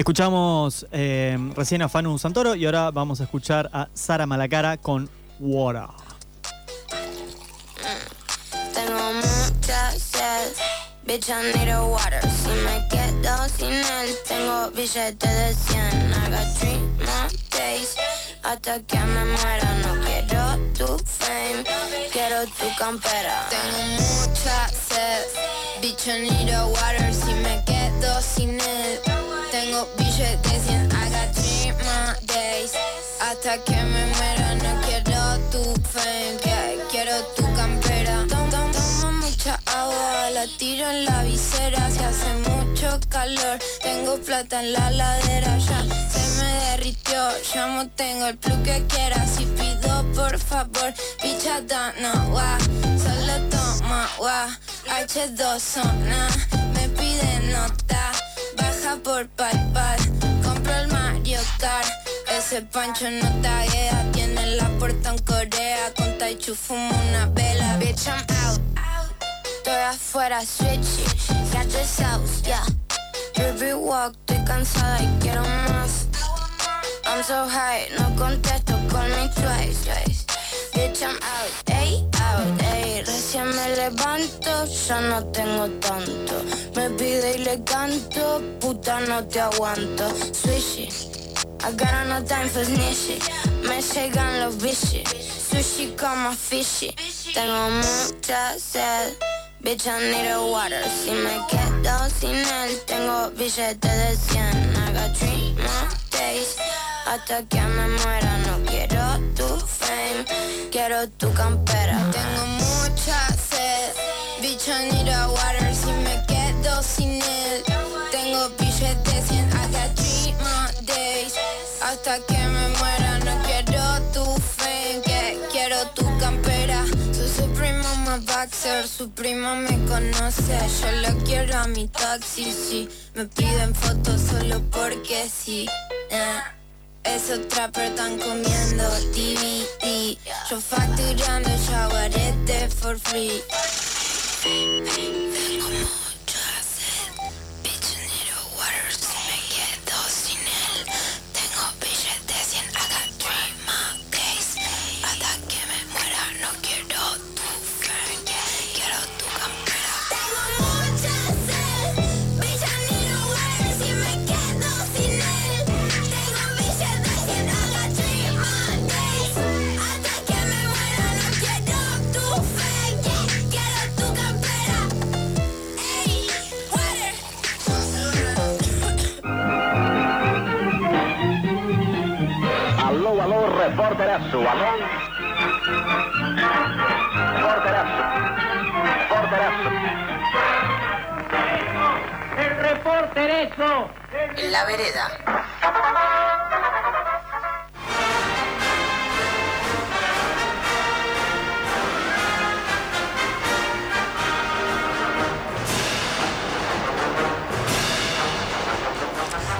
Escuchamos eh, recién a Fanu Santoro y ahora vamos a escuchar a Sara Malacara con Water. Tengo mucha sed, bitch I need a water. Si me quedo sin él, tengo billetes de 100 I got three more days, hasta que me muera. No quiero tu fame, quiero tu campera. Tengo mucha sed, bitch I need a water. Si me quedo sin él, tengo billetes de 100 I got three more days, hasta que me muera No quiero tu fame, quiero tu campera. Tom- tom- Tomo mucha agua, la tiro en la visera. Si hace mucho calor, tengo plata en la ladera. Ya se me derritió, llamo, tengo el plus que quiera. Si pido por favor, pichata, no, gua Solo toma, gua H2 zona, me pide nota Por Paypal, compro el Mario Kart. Ese pancho no taguea, tiene la puerta en Corea. Con Taichu fumo una vela Bitch, I'm out. Estoy afuera, switchy Got the sauce, yeah. Baby walk, estoy cansada y quiero más. I'm so high, no contesto, call me twice, twice Bitch, I'm out, ey, out, ey. Recién me levanto, ya no tengo tanto. Me pide y le canto, puta no te aguanto. Swishy, I got no time for snitchy Me llegan los bichis Sushi como fishy Tengo mucha sed. Bitch, I need a water. Si me quedo sin él Tengo billetes de 100 I got three more days Hasta que me muera No quiero tu fame. Quiero tu campera. Tengo mucha sed. Bitch, I need a water Si me quedo sin él. Tengo billetes de 100 I got three more days. Hasta que me muera No quiero tu fame. Que Quiero tu campera. Su, primo más boxer. Su primo me conoce. Yo lo quiero a mi taxi Sí, me piden fotos solo porque sí. Esos trappers están comiendo DVD Yo facturando shawarete for free la vereda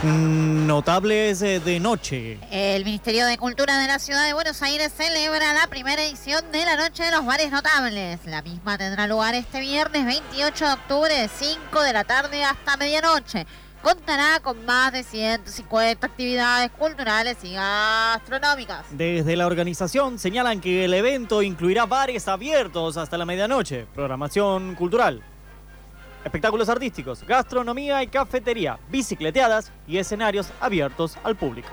Mm, Notables eh, de noche. El Ministerio de Cultura de la Ciudad de Buenos Aires celebra la primera edición de la Noche de los Bares Notables. La misma tendrá lugar este viernes 28 de octubre de 5 de la tarde hasta medianoche. Contará con más de 150 actividades culturales y gastronómicas. Desde la organización señalan que el evento incluirá bares abiertos hasta la medianoche, programación cultural, espectáculos artísticos, gastronomía y cafetería, bicicleteadas y escenarios abiertos al público.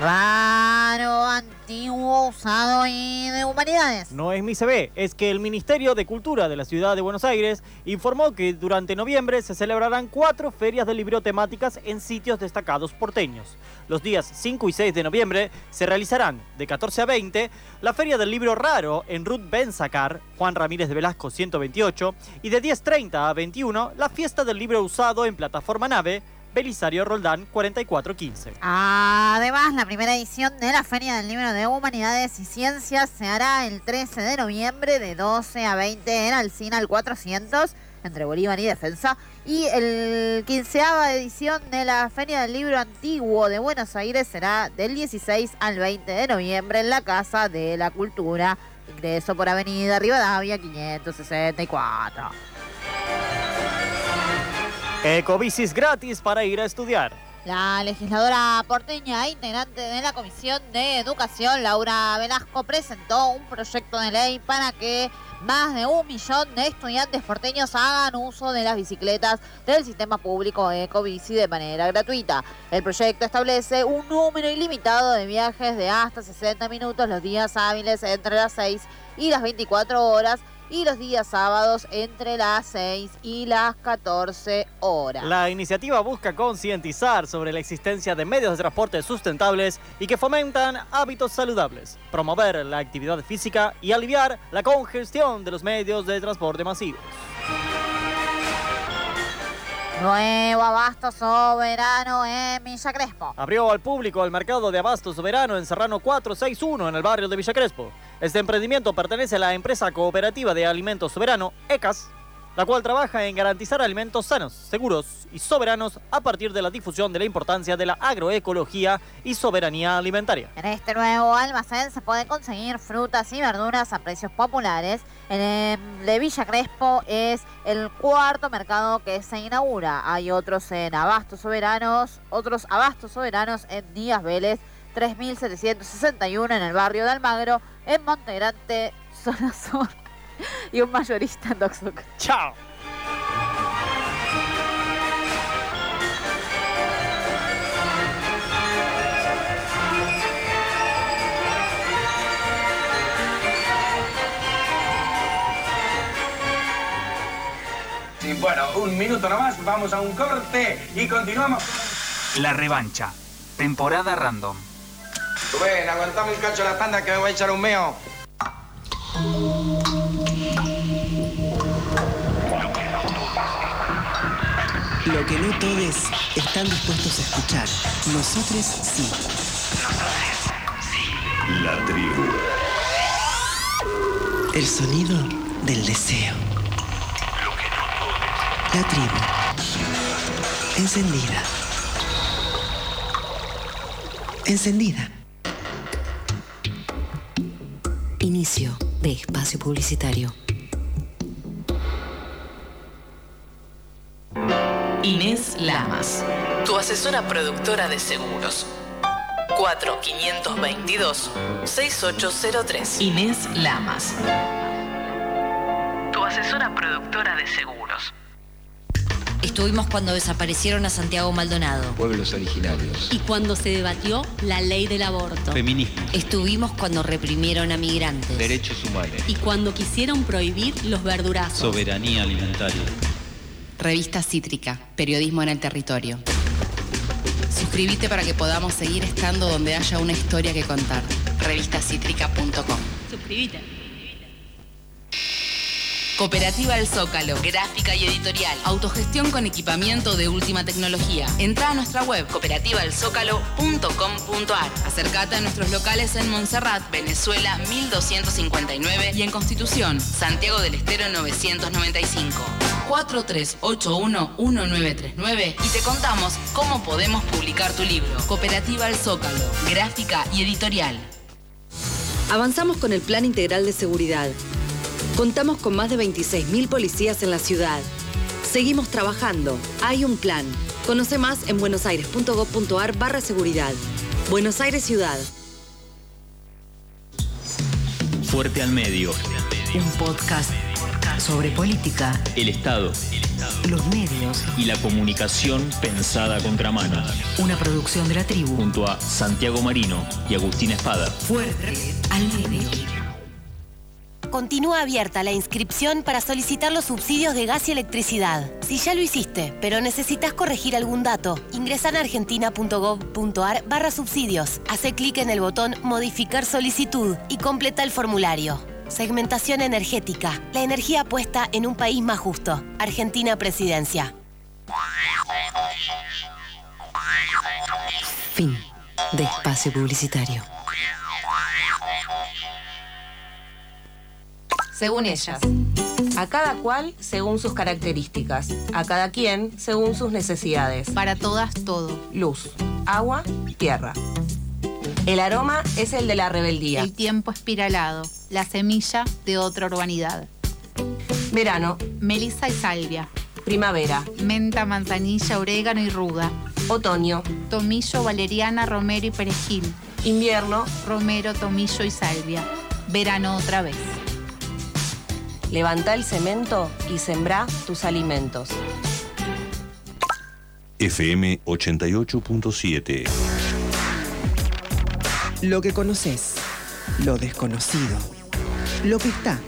Raro, antiguo, usado y de humanidades. No es mi CB, es que el Ministerio de Cultura de la Ciudad de Buenos Aires informó que durante noviembre se celebrarán cuatro ferias de libro temáticas en sitios destacados porteños. Los días 5 y 6 de noviembre se realizarán de 14 a 20 la Feria del Libro Raro en Ruth Benzacar, Juan Ramírez de Velasco 128, y de 10.30 a 21 la Fiesta del Libro Usado en Plataforma Nave, Belisario Roldán 4415. Además, la primera edición de la Feria del Libro de Humanidades y Ciencias se hará el 13 de noviembre de 12 a 20 en Alcina al 400 entre Bolívar y Defensa. Y el 15 edición de la Feria del Libro Antiguo de Buenos Aires será del 16 al 20 de noviembre en la Casa de la Cultura. Ingreso por Avenida Rivadavia 564. Ecobicis gratis para ir a estudiar. La legisladora porteña e integrante de la Comisión de Educación, Laura Velasco, presentó un proyecto de ley para que más de un millón de estudiantes porteños hagan uso de las bicicletas del sistema público Ecobici de manera gratuita. El proyecto establece un número ilimitado de viajes de hasta 60 minutos los días hábiles entre las 6 y las 24 horas y los días sábados entre las 6 y las 14 horas. La iniciativa busca concientizar sobre la existencia de medios de transporte sustentables y que fomentan hábitos saludables, promover la actividad física y aliviar la congestión de los medios de transporte masivos. Nuevo abasto soberano en Villa Crespo. Abrió al público el mercado de abasto soberano en Serrano 461 en el barrio de Villa Crespo. Este emprendimiento pertenece a la empresa cooperativa de alimentos soberano, ECAS, la cual trabaja en garantizar alimentos sanos, seguros y soberanos a partir de la difusión de la importancia de la agroecología y soberanía alimentaria. En este nuevo almacén se pueden conseguir frutas y verduras a precios populares. En el de Villa Crespo es el cuarto mercado que se inaugura. Hay otros en Abastos Soberanos, otros Abastos Soberanos en Díaz Vélez, 3761 en el barrio de Almagro, en Montegrande, zona sur, y un mayorista en Doxuc. ¡Chao! Sí, bueno, un minuto nomás, vamos a un corte y continuamos. La revancha. Temporada random. Rubén, aguantame un cacho la tanda que me voy a echar un meo. Que no todos están dispuestos a escuchar. Nosotros sí. La tribu. El sonido del deseo. La tribu. Encendida. Encendida. Inicio de espacio publicitario. Inés Lamas, tu asesora productora de seguros. 4522-6803. Inés Lamas. Tu asesora productora de seguros. Estuvimos cuando desaparecieron a Santiago Maldonado. Pueblos originarios. Y cuando se debatió la ley del aborto. Feminismo. Estuvimos cuando reprimieron a migrantes. Derechos humanos. Y cuando quisieron prohibir los verdurazos. Soberanía alimentaria. Revista Cítrica, periodismo en el territorio. Suscríbete para que podamos seguir estando donde haya una historia que contar. Revistacítrica.com. Suscríbete. Cooperativa El Zócalo, gráfica y editorial, autogestión con equipamiento de última tecnología. Entra a nuestra web cooperativaelzócalo.com.ar. Acércate a nuestros locales en Montserrat, Venezuela 1259 y en Constitución, Santiago del Estero 995. 4381-1939 y te contamos cómo podemos publicar tu libro. Cooperativa El Zócalo, gráfica y editorial. Avanzamos con el Plan Integral de Seguridad. Contamos con más de 26.000 policías en la ciudad. Seguimos trabajando. Hay un plan. Conoce más en buenosaires.gov.ar barra seguridad. Buenos Aires Ciudad. Fuerte al medio. Un podcast sobre política, El Estado los medios, y la comunicación pensada a contramano. una producción de la tribu. Junto a Santiago Marino y Agustín Espada. Fuerte al medio. Continúa abierta la inscripción para solicitar los subsidios de gas y electricidad. Si ya lo hiciste, pero necesitas corregir algún dato, ingresa en argentina.gov.ar barra subsidios. Hace clic en el botón Modificar solicitud y completa el formulario. Segmentación energética. La energía puesta en un país más justo. Argentina Presidencia. Fin de espacio publicitario. según ellas. A cada cual según sus características. A cada quien según sus necesidades. Para todas, todo. Luz, agua, tierra. El aroma es el de la rebeldía. El tiempo espiralado. La semilla de otra urbanidad. Verano. Melissa y Salvia. Primavera. Menta, manzanilla, orégano y ruda. Otoño. Tomillo, valeriana, romero y perejil. Invierno. Romero, tomillo y salvia. Verano otra vez. Levanta el cemento y sembrá tus alimentos. FM 88.7. Lo que conoces, lo desconocido, lo que está,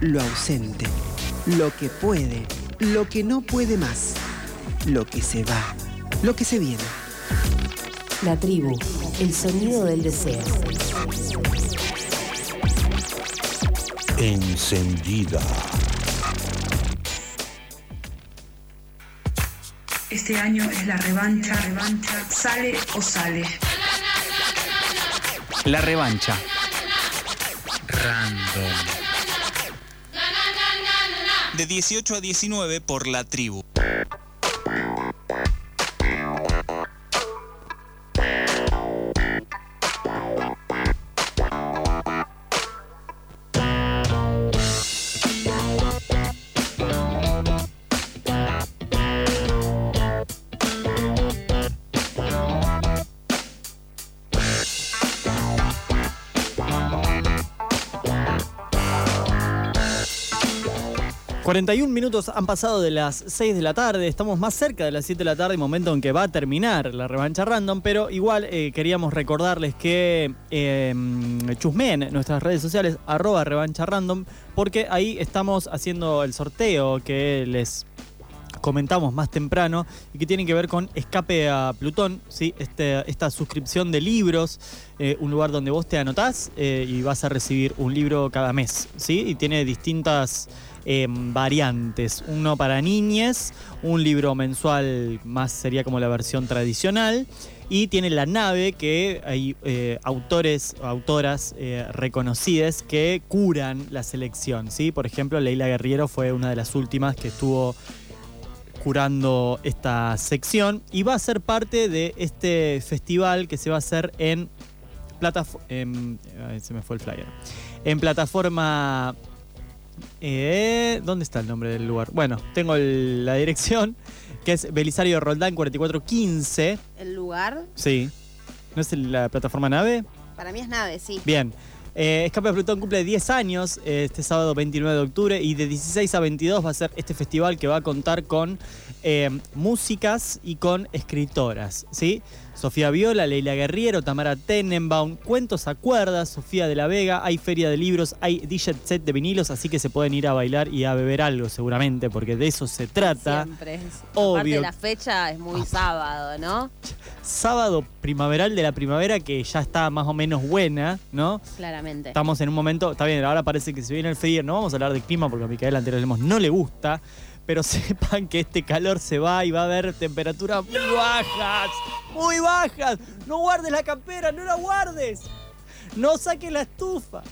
lo ausente, lo que puede, lo que no puede más, lo que se va, lo que se viene. La tribu, el sonido del deseo. Encendida. Este año es la revancha, revancha, sale o sale. La revancha. Random. De 18 a 19 por la tribu. 41 minutos han pasado de las 6 de la tarde, estamos más cerca de las 7 de la tarde, momento en que va a terminar la revancha random, pero igual eh, queríamos recordarles que eh, nuestras redes sociales, arroba revancha random, porque ahí estamos haciendo el sorteo que les comentamos más temprano y que tiene que ver con Escape a Plutón, ¿sí? Este, esta suscripción de libros, eh, un lugar donde vos te anotás eh, y vas a recibir un libro cada mes, ¿sí? Y tiene distintas variantes, uno para niñes, un libro mensual más sería como la versión tradicional. Y tiene la nave que hay eh, autores, autoras eh, reconocidas que curan la selección. ¿sí? Por ejemplo, Leila Guerriero fue una de las últimas que estuvo curando esta sección y va a ser parte de este festival que se va a hacer en plataforma. se me fue el flyer. En plataforma. Eh, ¿Dónde está el nombre del lugar? Bueno, tengo el- la dirección, que es Belisario Roldán 4415. ¿El lugar? Sí. ¿No es el- la plataforma nave? Para mí es nave, sí. Bien. Eh, Escape a Plutón cumple 10 años eh, este sábado 29 de octubre y de 16 a 22 va a ser este festival que va a contar con eh, músicas y con escritoras, ¿sí? Sofía Viola, Leila Guerriero, Tamara Tenenbaum, Cuentos a Cuerdas, Sofía de la Vega, hay feria de libros, hay DJ set de vinilos, así que se pueden ir a bailar y a beber algo seguramente, porque de eso se trata. Siempre. es- Obvio. Aparte la fecha es muy sábado, ¿no? Sábado primaveral de la primavera que ya está más o menos buena, ¿no? Claramente. Estamos en un momento, está bien, ahora parece que se viene el frío, no vamos a hablar de clima porque a Micaela Anterior Lemos no le gusta, pero sepan que este calor se va y va a haber temperaturas muy bajas, muy bajas. No guardes la campera, no la guardes. No saques la estufa.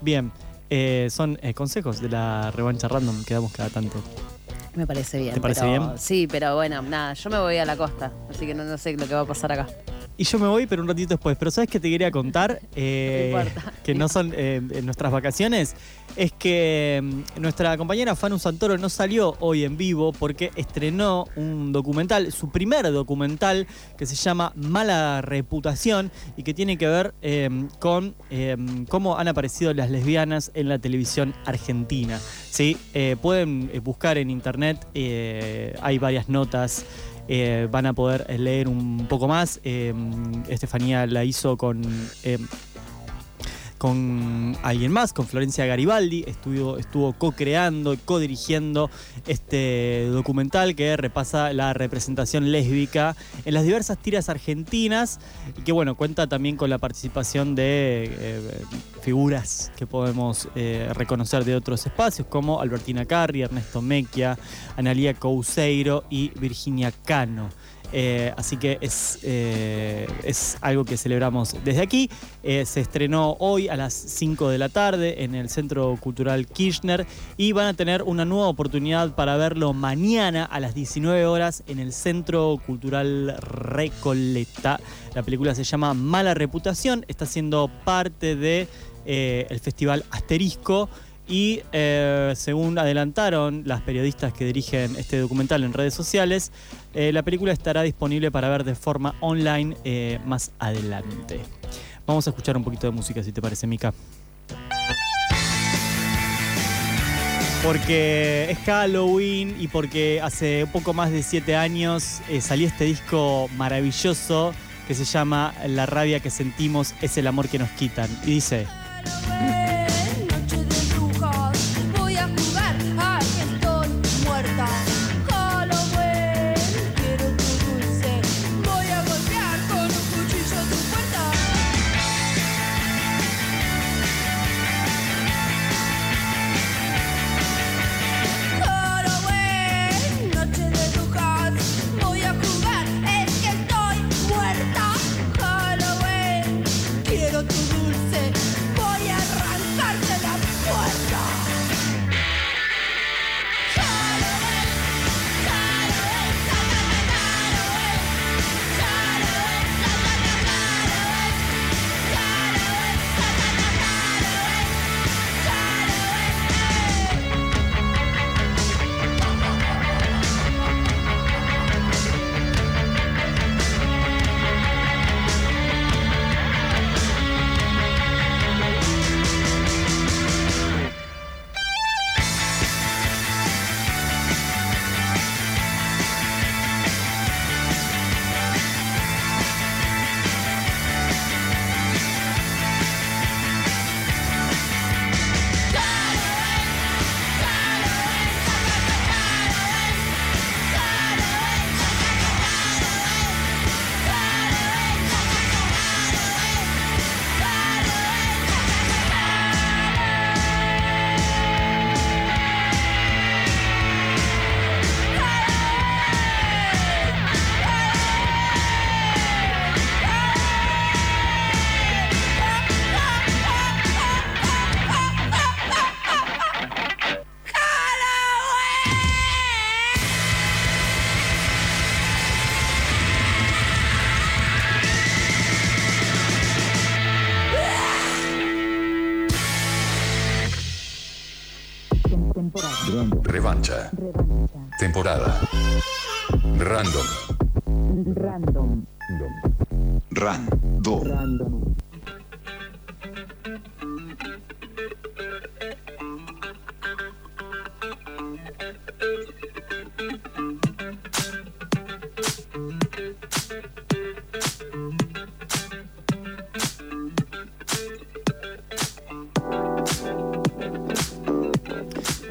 Bien, eh, son eh, consejos de la revancha random que damos cada tanto. Me parece bien. ¿Te parece pero- bien? Sí, pero bueno, nada, yo me voy a la costa, así que no, no sé lo que va a pasar acá. Y yo me voy, pero un ratito después. Pero ¿sabes qué te quería contar? Eh, No que no son eh, en nuestras vacaciones. Es que mm, nuestra compañera Fanu Santoro no salió hoy en vivo porque estrenó un documental, su primer documental, que se llama Mala Reputación y que tiene que ver eh, con eh, cómo han aparecido las lesbianas en la televisión argentina. ¿sí? Eh, pueden eh, buscar en internet, hay varias notas. Eh, van a poder leer un poco más. Eh, Estefanía la hizo con, eh, con alguien más, con Florencia Garibaldi. Estuvo, estuvo co-creando y co-dirigiendo este documental que repasa la representación lésbica en las diversas tiras argentinas y que bueno, cuenta también con la participación de eh, figuras que podemos eh, reconocer de otros espacios como Albertina Carri, Ernesto Mequia, Analia Couseiro y Virginia Cano. Eh, así que es, eh, es algo que celebramos desde aquí. Eh, se estrenó hoy a las 5 de la tarde en el Centro Cultural Kirchner y van a tener una nueva oportunidad para verlo mañana a las 19 horas en el Centro Cultural Recoleta. La película se llama Mala Reputación, está siendo parte de eh, el Festival Asterisco. Y eh, según adelantaron las periodistas que dirigen este documental en redes sociales, eh, la película estará disponible para ver de forma online eh, más adelante. Vamos a escuchar un poquito de música, si te parece, Mika. Porque es Halloween y porque hace un poco más de siete años salió este disco maravilloso que se llama La rabia que sentimos es el amor que nos quitan. Y dice...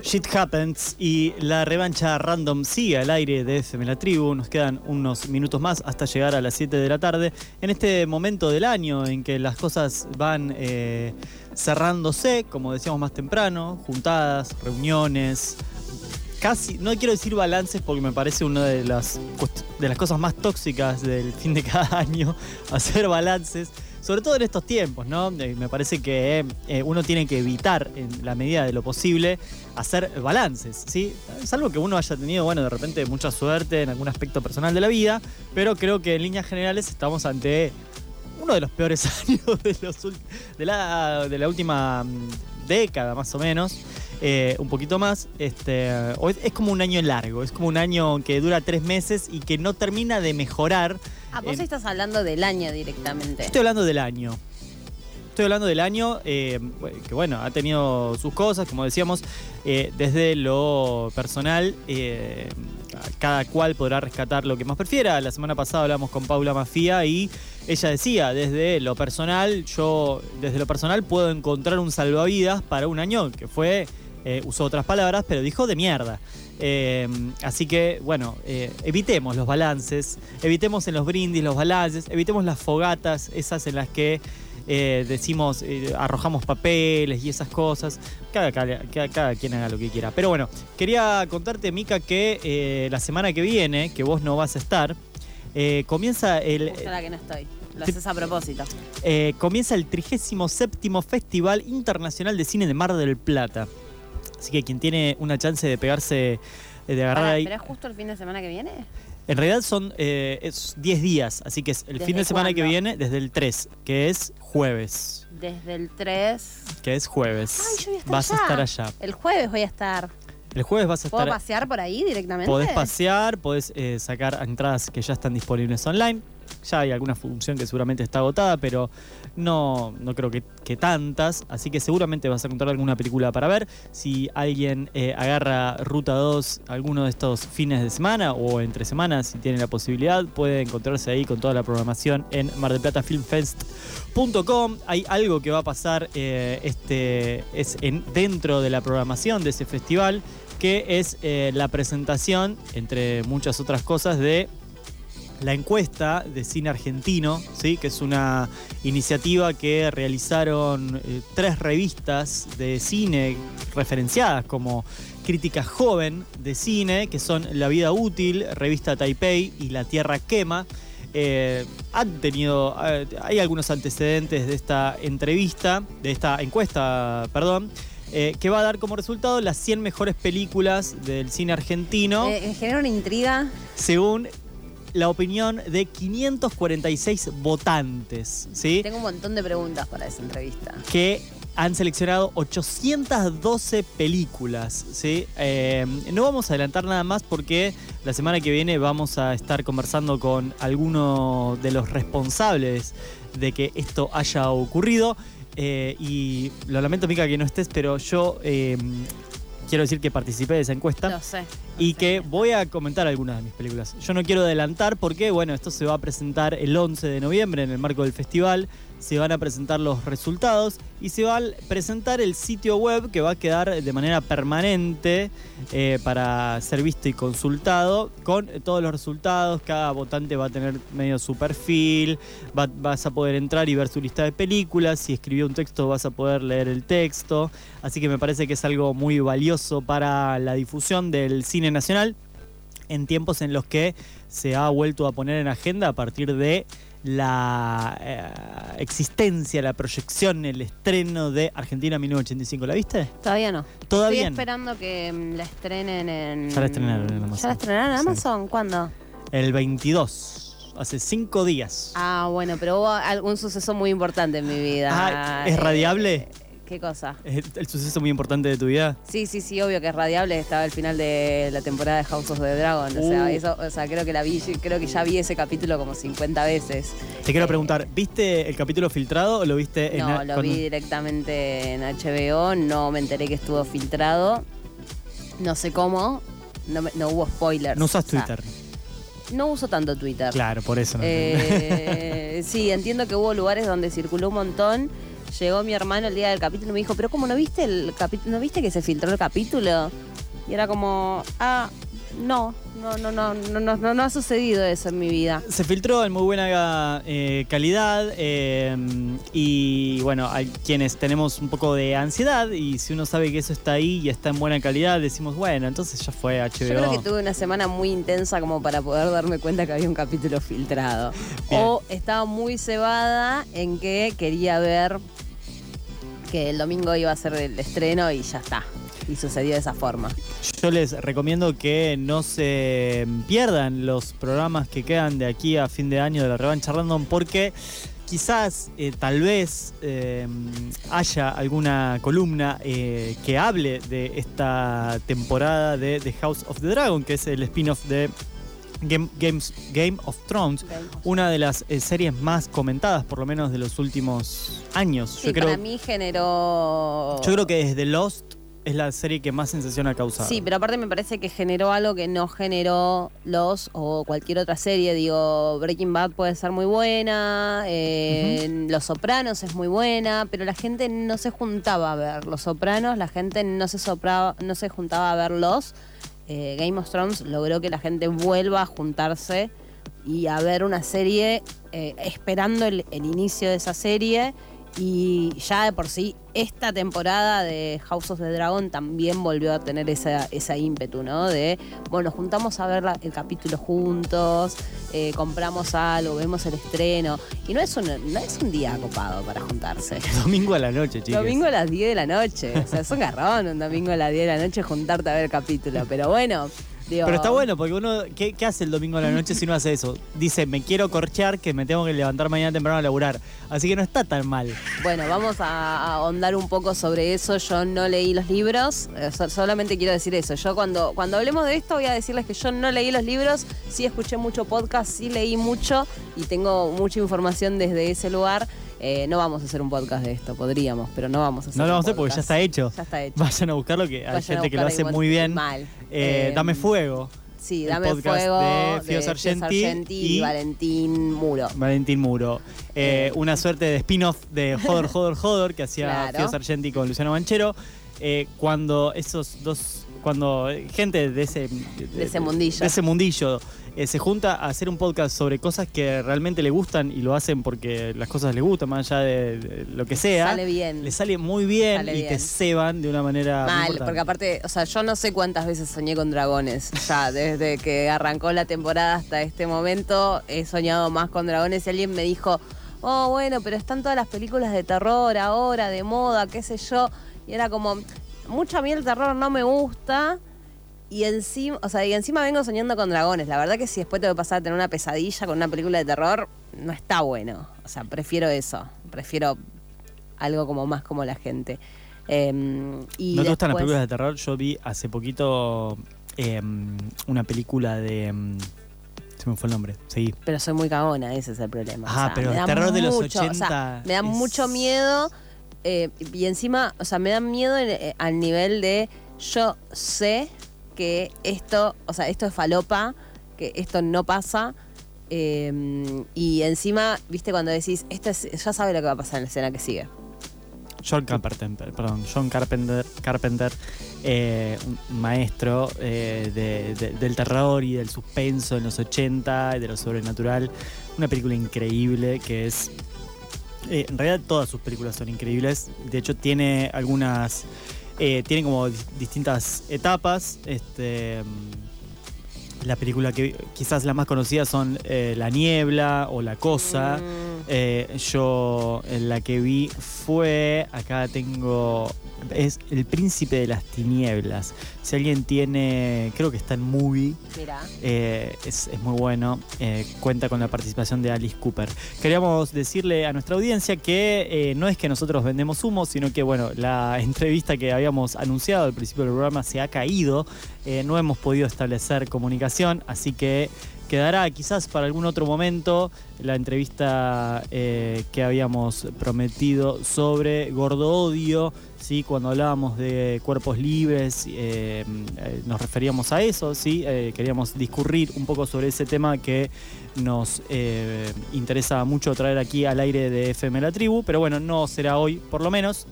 Shit Happens y la revancha random sigue al aire de FM La Tribu. Nos quedan unos minutos más hasta llegar a las 7 de la tarde. En este momento del año en que las cosas van eh, cerrándose, como decíamos más temprano, juntadas, reuniones, casi, no quiero decir balances porque me parece una de las, de las cosas más tóxicas del fin de cada año, hacer balances. Sobre todo en estos tiempos, ¿no? Eh, me parece que eh, uno tiene que evitar, en la medida de lo posible, hacer balances, ¿sí? Salvo que uno haya tenido, bueno, de repente mucha suerte en algún aspecto personal de la vida, pero creo que en líneas generales estamos ante uno de los peores años de, los de, la, de la última mm, década, más o menos. eh, un poquito más. Este, es como un año largo, es como un año que dura tres meses y que no termina de mejorar. Ah, vos en- estás hablando del año directamente. Estoy hablando del año. Estoy hablando del año eh, que, bueno, ha tenido sus cosas, como decíamos, eh, desde lo personal. eh, cada cual podrá rescatar lo que más prefiera. La semana pasada hablamos con Paula Mafía y ella decía, desde lo personal, yo desde lo personal puedo encontrar un salvavidas para un año que fue, eh, usó otras palabras, pero dijo de mierda. Eh, así que, bueno, eh, evitemos los balances, evitemos en los brindis los balances, evitemos las fogatas, esas en las que eh, decimos, eh, arrojamos papeles y esas cosas. Cada, cada- cada- cada quien haga lo que quiera. Pero bueno, quería contarte, Mica, que la semana que viene, que vos no vas a estar, comienza el, la que no estoy. Lo haces a propósito. comienza el 37 Festival Internacional de Cine de Mar del Plata. Así que quien tiene una chance de pegarse, eh, de agarrar ahí. ¿Pero es justo el fin de semana que viene? En realidad son eh, es 10 días, así que es el fin ¿Desde de semana que viene desde el 3, que es jueves. Desde el 3. Que es jueves. Ay, yo voy a estar Vas a estar allá. El jueves voy a estar. El jueves vas a ¿Puedo estar. pasear por ahí directamente? Podés pasear, podés eh, sacar entradas que ya están disponibles online. Ya hay alguna función que seguramente está agotada, pero no, no creo que, tantas. Así que seguramente vas a encontrar alguna película para ver. Si alguien eh, agarra Ruta 2 alguno de estos fines de semana o entre semanas, si tiene la posibilidad, puede encontrarse ahí con toda la programación en mardelplatafilmfest.com. Hay algo que va a pasar eh, este, es en, dentro de la programación de ese festival, que es eh, la presentación, entre muchas otras cosas, de la encuesta de cine argentino, ¿sí? que es una iniciativa que realizaron eh, tres revistas de cine referenciadas como Crítica Joven de Cine, que son La Vida Útil, Revista Taipei y La Tierra Quema. Eh, han tenido, eh, hay algunos antecedentes de esta entrevista, de esta encuesta, perdón, eh, que va a dar como resultado las 100 mejores películas del cine argentino Eh, genera una intriga. según la opinión de 546 votantes, ¿sí? Tengo un montón de preguntas para esa entrevista. que han seleccionado 812 películas. ¿sí? Eh, no vamos a adelantar nada más porque la semana que viene vamos a estar conversando con algunos de los responsables de que esto haya ocurrido. Eh, y lo lamento, Mica, que no estés, pero yo eh, quiero decir que participé de esa encuesta Lo sé. y que voy a comentar algunas de mis películas. Yo no quiero adelantar porque, bueno, esto se va a presentar el 11 de noviembre en el marco del festival. Se van a presentar los resultados y se va a presentar el sitio web que va a quedar de manera permanente eh, para ser visto y consultado con todos los resultados. Cada votante va a tener medio su perfil, va- vas a poder entrar y ver su lista de películas. Si escribió un texto vas a poder leer el texto. Así que me parece que es algo muy valioso para la difusión del cine nacional en tiempos en los que se ha vuelto a poner en agenda a partir de la eh, existencia, la proyección, el estreno de Argentina 1985. ¿La viste? Todavía no. Todavía Estoy esperando que mm, la estrenen en. Ya la estrenaron en Amazon. ¿Ya la estrenaron en Sí. Amazon? ¿Cuándo? El 22, hace cinco días. Ah, bueno, pero hubo algún suceso muy importante en mi vida. Ah, ¿es Eh, radiable? ¿Qué cosa? ¿Es el, el suceso muy importante de tu vida? Sí, sí, sí, obvio que es radiable. Estaba el final de la temporada de House of the Dragon. O sea, Uh. eso, o sea, creo que la vi, creo que ya vi ese capítulo como 50 veces. Te quiero preguntar, ¿viste el capítulo filtrado o lo viste en No, lo con- vi directamente en HBO, no me enteré que estuvo filtrado. No sé cómo, no, hubo spoilers. No usas O sea, Twitter. no uso tanto Twitter. Claro, por eso no. Eh, sí, entiendo que hubo lugares donde circuló un montón. Llegó mi hermano el día del capítulo y me dijo, pero ¿cómo no viste el capítulo? ¿No viste que se filtró el capítulo? Y era como, ah, no, no, no, no, no, no, no, no ha sucedido eso en mi vida. Se filtró en muy buena eh, calidad eh, y bueno, hay quienes tenemos un poco de ansiedad y si uno sabe que eso está ahí y está en buena calidad, decimos, bueno, entonces ya fue HBO. Yo creo que tuve una semana muy intensa como para poder darme cuenta que había un capítulo filtrado. Bien. O estaba muy cebada en que quería ver que el domingo iba a ser el estreno y ya está. Y sucedió de esa forma. Yo les recomiendo que no se pierdan los programas que quedan de aquí a fin de año de la revancha random porque quizás, eh, tal vez, eh, haya alguna columna eh, que hable de esta temporada de The House of the Dragon, que es el spin-off de Game, Games- Game of Thrones, una de las eh, series más comentadas, por lo menos de los últimos años. Sí, yo, creo, para mí generó... yo creo que desde Lost es la serie que más sensación ha causado. Sí, pero aparte me parece que generó algo que no generó los o cualquier otra serie. Digo, Breaking Bad puede ser muy buena, eh, Los Sopranos es muy buena, pero la gente no se juntaba a ver Los Sopranos, la gente no se, sopraba, no se juntaba a verlos. Eh, Game of Thrones logró que la gente vuelva a juntarse y a ver una serie eh, esperando el, el inicio de esa serie. Y ya de por sí, esta temporada de House of the Dragon también volvió a tener esa, esa ímpetu, ¿no? De, bueno, nos juntamos a ver la- el capítulo juntos, eh, compramos algo, vemos el estreno. Y no es, un, no es un día copado para juntarse. Domingo a la noche, chicos. Domingo a las 10 de la noche. O sea, es un garrón un domingo a las 10 de la noche juntarte a ver el capítulo. Pero bueno, Pero está bueno porque uno, ¿qué, qué hace el domingo a la noche si no hace eso? Dice, me quiero corchear que me tengo que levantar mañana temprano a laburar. Así que no está tan mal. Bueno, vamos a ahondar un poco sobre eso. Yo no leí los libros, eh, so- solamente quiero decir eso. Yo cuando, cuando hablemos de esto voy a decirles que yo no leí los libros, sí escuché mucho podcast, sí leí mucho y tengo mucha información desde ese lugar. Eh, no vamos a hacer un podcast de esto, podríamos, pero no vamos a hacer No lo vamos a hacer porque ya está hecho. Ya está hecho. Vayan a buscarlo que hay Vayan gente que lo hace muy bien. mal. Eh, Eh, Dame Fuego. Sí, el Dame podcast Fuego de Fio Sargenti y, y- Valentín Muro. Valentín Muro. Una suerte de spin-off de Jodor, Jodor, Jodor que hacía Claro. Fio Sargenti con Luciano Manchero. Cuando esos dos. Cuando gente de ese. De, ese mundillo. de ese mundillo eh, se junta a hacer un podcast sobre cosas que realmente le gustan y lo hacen porque las cosas les gustan, más allá de, de lo que sea. Sale bien. Le sale muy bien Sale y bien. te ceban de una manera. Mal, porque aparte, o sea, yo no sé cuántas veces soñé con dragones. Ya, desde que arrancó la temporada hasta este momento, he soñado más con dragones. Y alguien me dijo, oh, bueno, pero están todas las películas de terror ahora, de moda, qué sé yo. Y era como, mucho a mí el terror no me gusta. Y encima, o sea, y encima vengo soñando con dragones. La verdad que si después tengo que pasar a tener una pesadilla con una película de terror, no está bueno. O sea, prefiero eso. Prefiero algo como más como la gente. Em, y ¿No te gustan las películas de terror? Yo vi hace poquito em, una película de. em, se me fue el nombre. Seguí. Pero soy muy cagona, ese es el problema. Ah, O sea, pero el terror de los mucho, o sea, 80 me da es- mucho miedo. eh, y encima, o sea, me da miedo eh, al nivel de yo sé que esto, o sea, esto es falopa, que esto no pasa. eh, y encima, viste, cuando decís, esto es, ya sabe lo que va a pasar en la escena que sigue. John Carpenter, perdón, John Carpenter, Carpenter eh, un maestro eh, de- del terror y del suspenso en los 80 y de lo sobrenatural. Una película increíble que es. eh, en realidad todas sus películas son increíbles. De hecho, tiene algunas. Eh, tiene como dis- distintas etapas. Este. mm, la película que quizás las más conocidas son eh, La Niebla o La Cosa. Eh, yo eh, la que vi fue, acá tengo, es El Príncipe de las Tinieblas. Si alguien tiene, creo que está en movie, eh, es, es muy bueno. eh, cuenta con la participación de Alice Cooper. Queríamos decirle a nuestra audiencia que eh, no es que nosotros vendemos humo, sino que bueno, la entrevista que habíamos anunciado al principio del programa se ha caído. no hemos podido establecer comunicación, así que quedará quizás para algún otro momento la entrevista eh, que habíamos prometido sobre gordo odio. ¿sí? Cuando hablábamos de cuerpos libres, eh, eh, nos referíamos a eso, ¿sí? Queríamos discurrir un poco sobre ese tema que nos interesa mucho traer aquí al aire de FM La Tribu, pero bueno, no será hoy, por lo menos.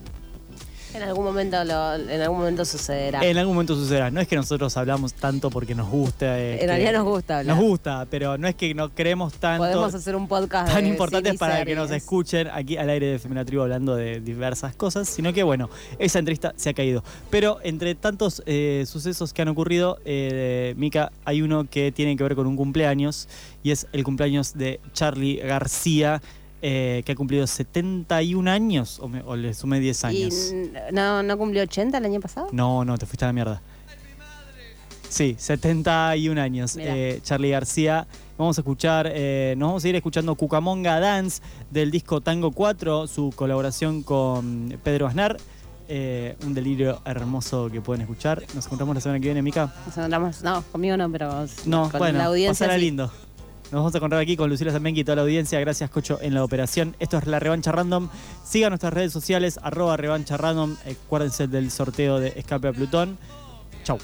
En algún momento, lo- en algún momento sucederá. En algún momento sucederá. No es que nosotros hablamos tanto porque nos gusta. eh, En realidad nos gusta hablar. Nos gusta, pero no es que no creemos tanto. Podemos hacer un podcast tan de importantes cine y para que nos series. escuchen aquí al aire de Femina Tribu hablando de diversas cosas, sino que bueno, esa entrevista se ha caído. Pero entre tantos eh, sucesos que han ocurrido, eh, Mica, hay uno que tiene que ver con un cumpleaños y es el cumpleaños de Charlie García. Eh, que ha cumplido 71 años o, me- o le sumé 10 ¿Y años. no, no cumplió 80 el año pasado? No, no, te fuiste a la mierda. Sí, 71 años. Eh, Charlie García. Vamos a escuchar, eh, nos vamos a ir escuchando Cucamonga Dance del disco Tango 4, su colaboración con Pedro Aznar. eh, un delirio hermoso que pueden escuchar. Nos encontramos la semana que viene, Mica. Nos encontramos- no, conmigo no, pero No, con bueno, la audiencia. pasará sí. lindo. Nos vamos a encontrar aquí con Lucila Zambenki y toda la audiencia. Gracias, Cocho, en la operación. Esto es La Revancha Random. Sigan nuestras redes sociales, arroba Revancha Random. Acuérdense del sorteo de Escape a Plutón. Chau.